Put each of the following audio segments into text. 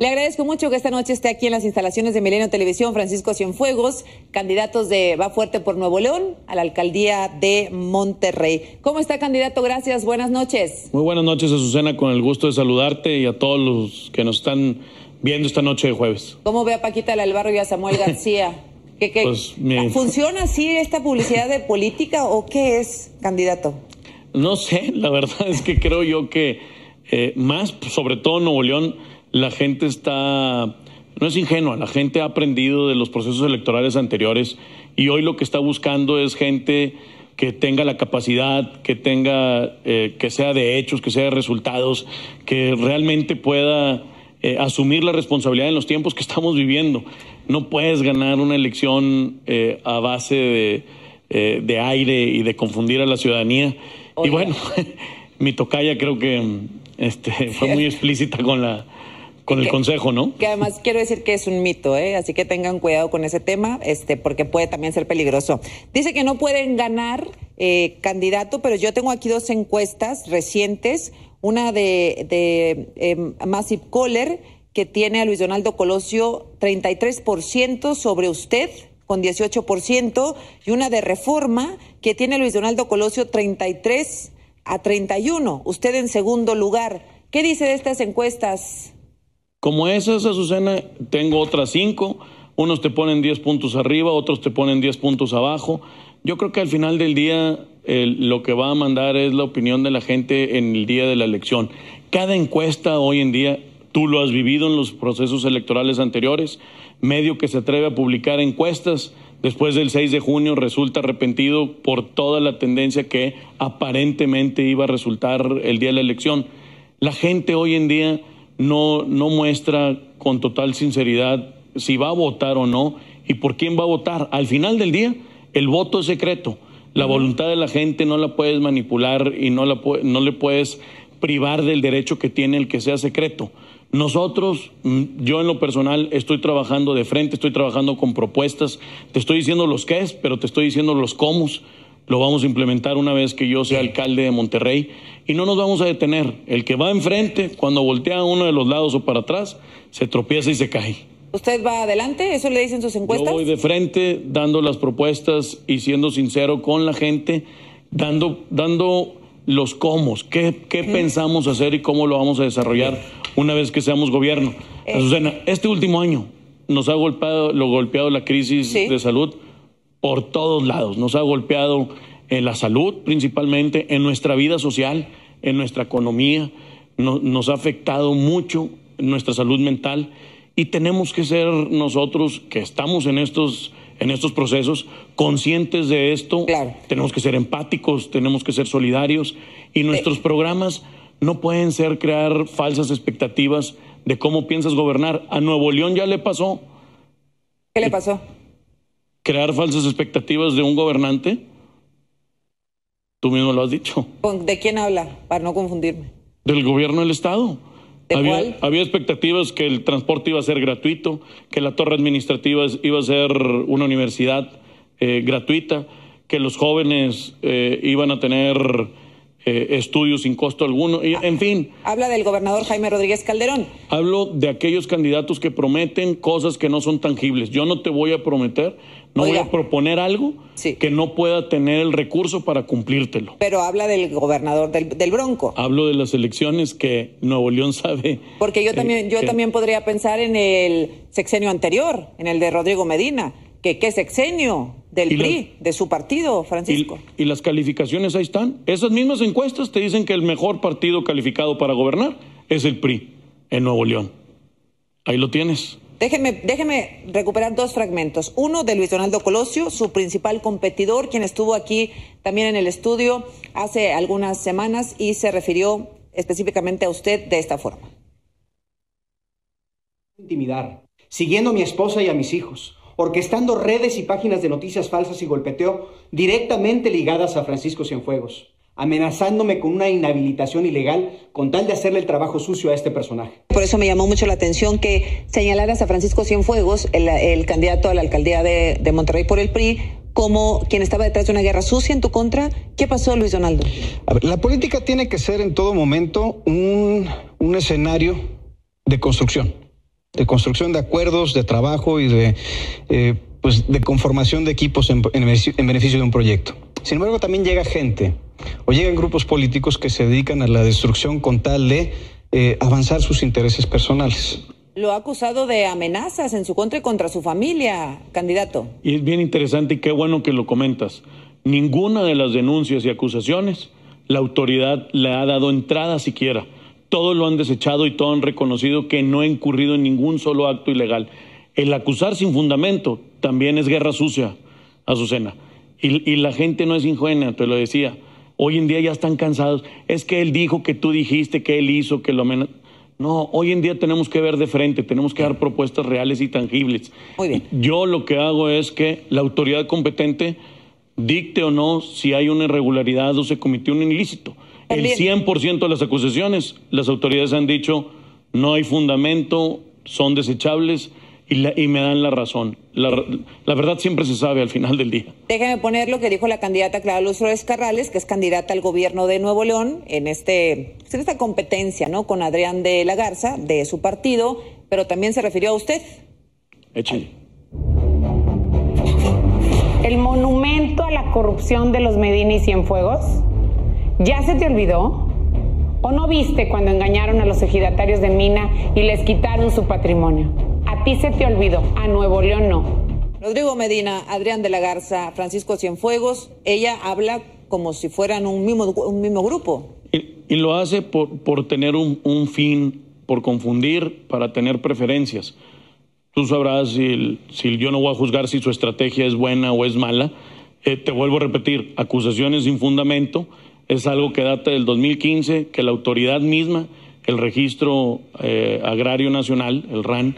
Le agradezco mucho que esta noche esté aquí en las instalaciones de Milenio Televisión, Francisco Cienfuegos, candidatos de Va Fuerte por Nuevo León a la alcaldía de Monterrey. ¿Cómo está, candidato? Gracias, buenas noches. Muy buenas noches, Azucena, con el gusto de saludarte y a todos los que nos están viendo esta noche de jueves. ¿Cómo ve a Paquita Lalbarro y a Samuel García? ¿Qué, pues, ¿Funciona así esta publicidad de política o qué es, candidato? No sé, la verdad es que creo yo que eh, más, sobre todo Nuevo León, la gente está, no es ingenua, la gente ha aprendido de los procesos electorales anteriores y hoy lo que está buscando es gente que tenga la capacidad, que tenga, eh, que sea de hechos, que sea de resultados, que realmente pueda eh, asumir la responsabilidad en los tiempos que estamos viviendo. No puedes ganar una elección eh, a base de, de, aire y de confundir a la ciudadanía. Y bueno, mi tocaya creo que este, fue muy explícita con la con el consejo, ¿no? Que además quiero decir que es un mito, ¿eh? así que tengan cuidado con ese tema, este, porque puede también ser peligroso. Dice que no pueden ganar eh, candidato, pero yo tengo aquí dos encuestas recientes, una de, de eh, Massive Kohler, que tiene a Luis Donaldo Colosio 33% sobre usted, con 18%, y una de Reforma, que tiene a Luis Donaldo Colosio 33 a 31, usted en segundo lugar. ¿Qué dice de estas encuestas? Como esas, Azucena, tengo otras cinco. Unos te ponen 10 puntos arriba, otros te ponen 10 puntos abajo. Yo creo que al final del día lo que va a mandar es la opinión de la gente en el día de la elección. Cada encuesta hoy en día, tú lo has vivido en los procesos electorales anteriores, medio que se atreve a publicar encuestas después del 6 de junio resulta arrepentido por toda la tendencia que aparentemente iba a resultar el día de la elección. La gente hoy en día no, no muestra con total sinceridad si va a votar o no y por quién va a votar. Al final del día, el voto es secreto. La voluntad de la gente no la puedes manipular y no, la, no le puedes privar del derecho que tiene el que sea secreto. Nosotros, mm, yo en lo personal, estoy trabajando de frente, estoy trabajando con propuestas. Te estoy diciendo los qué es, pero te estoy diciendo los cómo lo vamos a implementar una vez que yo sea alcalde de Monterrey y no nos vamos a detener. El que va enfrente, cuando voltea a uno de los lados o para atrás, se tropieza y se cae. ¿Usted va adelante? ¿Eso le dicen sus encuestas? Yo voy de frente, dando las propuestas y siendo sincero con la gente, dando, dando los cómo, qué, qué pensamos hacer y cómo lo vamos a desarrollar una vez que seamos gobierno. Eh. este último año nos ha golpeado, lo golpeado la crisis de salud por todos lados. Nos ha golpeado en la salud principalmente, en nuestra vida social, en nuestra economía, nos ha afectado mucho nuestra salud mental y tenemos que ser nosotros que estamos en estos en estos procesos conscientes de esto. Tenemos que ser empáticos, tenemos que ser solidarios y nuestros programas no pueden ser crear falsas expectativas de cómo piensas gobernar. A Nuevo León ya le pasó. ¿Qué le pasó? Crear falsas expectativas de un gobernante? Tú mismo lo has dicho. ¿De quién habla? Para no confundirme. Del gobierno del Estado. había, había expectativas que el transporte iba a ser gratuito, que la torre administrativa iba a ser una universidad eh, gratuita, que los jóvenes eh, iban a tener eh, estudios sin costo alguno, y, en fin. Habla del gobernador Jaime Rodríguez Calderón. Hablo de aquellos candidatos que prometen cosas que no son tangibles. Yo no te voy a prometer, no voy a proponer algo que no pueda tener el recurso para cumplírtelo. Pero habla del gobernador del, Bronco. Hablo de las elecciones que Nuevo León sabe. Porque yo también, yo también podría pensar en el sexenio anterior, en el de Rodrigo Medina que qué sexenio del PRI, de su partido, Francisco. Y, las calificaciones ahí están. Esas mismas encuestas te dicen que el mejor partido calificado para gobernar es el PRI en Nuevo León. Ahí lo tienes. Déjeme, déjeme recuperar dos fragmentos. Uno de Luis Donaldo Colosio, su principal competidor, quien estuvo aquí también en el estudio hace algunas semanas y se refirió específicamente a usted de esta forma. Intimidar, siguiendo a mi esposa y a mis hijos orquestando redes y páginas de noticias falsas y golpeteo directamente ligadas a Francisco Cienfuegos, amenazándome con una inhabilitación ilegal con tal de hacerle el trabajo sucio a este personaje. Por eso me llamó mucho la atención que señalaras a Francisco Cienfuegos, el, candidato a la alcaldía de, Monterrey por el PRI, como quien estaba detrás de una guerra sucia en tu contra. ¿Qué pasó, Luis Donaldo? la política tiene que ser en todo momento un, un escenario de construcción de construcción de acuerdos, de trabajo y de, eh, pues, de conformación de equipos en, en beneficio de un proyecto. Sin embargo, también llega gente o llegan grupos políticos que se dedican a la destrucción con tal de eh, avanzar sus intereses personales. Lo ha acusado de amenazas en su contra y contra su familia, candidato. Y es bien interesante y qué bueno que lo comentas. Ninguna de las denuncias y acusaciones la autoridad le ha dado entrada siquiera. Todos lo han desechado y todos han reconocido que no ha incurrido en ningún solo acto ilegal. El acusar sin fundamento también es guerra sucia, Azucena. Y, y la gente no es ingenua, te lo decía. Hoy en día ya están cansados. Es que él dijo que tú dijiste que él hizo, que lo menos. No, hoy en día tenemos que ver de frente, tenemos que dar propuestas reales y tangibles. Muy bien. Yo lo que hago es que la autoridad competente dicte o no si hay una irregularidad o se cometió un ilícito. El 100% de las acusaciones, las autoridades han dicho no hay fundamento, son desechables y, me dan la razón. La, verdad siempre se sabe al final del día. Déjeme poner lo que dijo la candidata Clara Luz Flores Carrales, que es candidata al gobierno de Nuevo León en, este, pues, en esta competencia ¿no? con Adrián de la Garza, de su partido, pero también se refirió a usted. Échale. El monumento a la corrupción de los Medina y Cienfuegos, ¿ya se te olvidó? ¿O no viste cuando engañaron a los ejidatarios de Mina y les quitaron su patrimonio? A ti se te olvidó, a Nuevo León no. Rodrigo Medina, Adrián de la Garza, Francisco Cienfuegos, ella habla como si fueran un mismo, un mismo grupo. Y, lo hace por, por tener un, fin, por confundir, para tener preferencias. Tú sabrás si, si, yo no voy a juzgar si su estrategia es buena o es mala. Eh, te vuelvo a repetir, acusaciones sin fundamento es algo que data del 2015, que la autoridad misma, el Registro eh, Agrario Nacional, el RAN,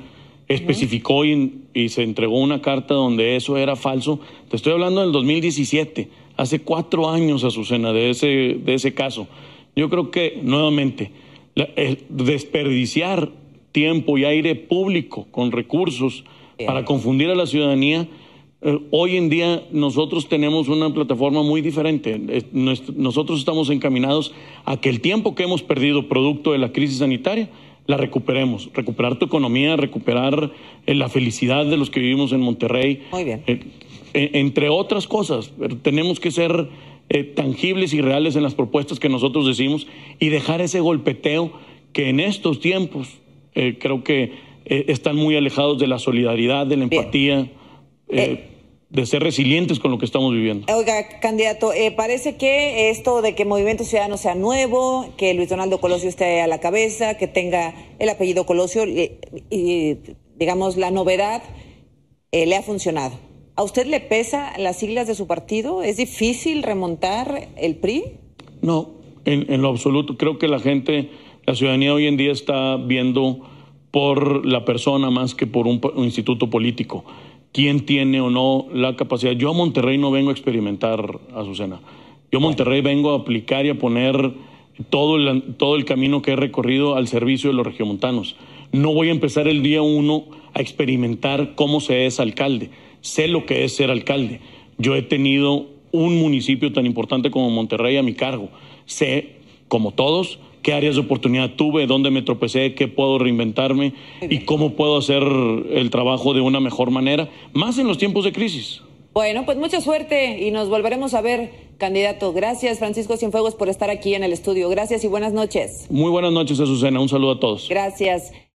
especificó y, se entregó una carta donde eso era falso. Te estoy hablando del 2017, hace cuatro años, Azucena, de ese, de ese caso. Yo creo que, nuevamente, desperdiciar tiempo y aire público con recursos para confundir a la ciudadanía, eh, hoy en día nosotros tenemos una plataforma muy diferente. nosotros estamos encaminados a que el tiempo que hemos perdido producto de la crisis sanitaria la recuperemos, recuperar tu economía, recuperar eh, la felicidad de los que vivimos en Monterrey. Muy bien. Eh, entre otras cosas, tenemos que ser tangibles y reales en las propuestas que nosotros decimos y dejar ese golpeteo que en estos tiempos creo que están muy alejados de la solidaridad, de la empatía de ser resilientes con lo que estamos viviendo. Oiga, candidato, eh, parece que esto de que Movimiento Ciudadano sea nuevo, que Luis Donaldo Colosio esté a la cabeza, que tenga el apellido Colosio, y, digamos, la novedad eh, le ha funcionado. ¿A usted le pesa las siglas de su partido? ¿Es difícil remontar el PRI? No, en, lo absoluto. Creo que la gente, la ciudadanía hoy en día está viendo por la persona más que por un instituto político quién tiene o no la capacidad. Yo a Monterrey no vengo a experimentar, Azucena. Yo a Monterrey vengo a aplicar y a poner todo el, todo el camino que he recorrido al servicio de los regiomontanos. No voy a empezar el día uno a experimentar cómo se es alcalde. Sé lo que es ser alcalde. Yo he tenido un municipio tan importante como Monterrey a mi cargo. Sé, como todos, qué áreas de oportunidad tuve, dónde me tropecé, qué puedo reinventarme y cómo puedo hacer el trabajo de una mejor manera, más en los tiempos de crisis. Bueno, pues mucha suerte y nos volveremos a ver, candidato. Gracias, Francisco Cienfuegos, por estar aquí en el estudio. Gracias y buenas noches. Muy buenas noches, Azucena. Un saludo a todos. Gracias.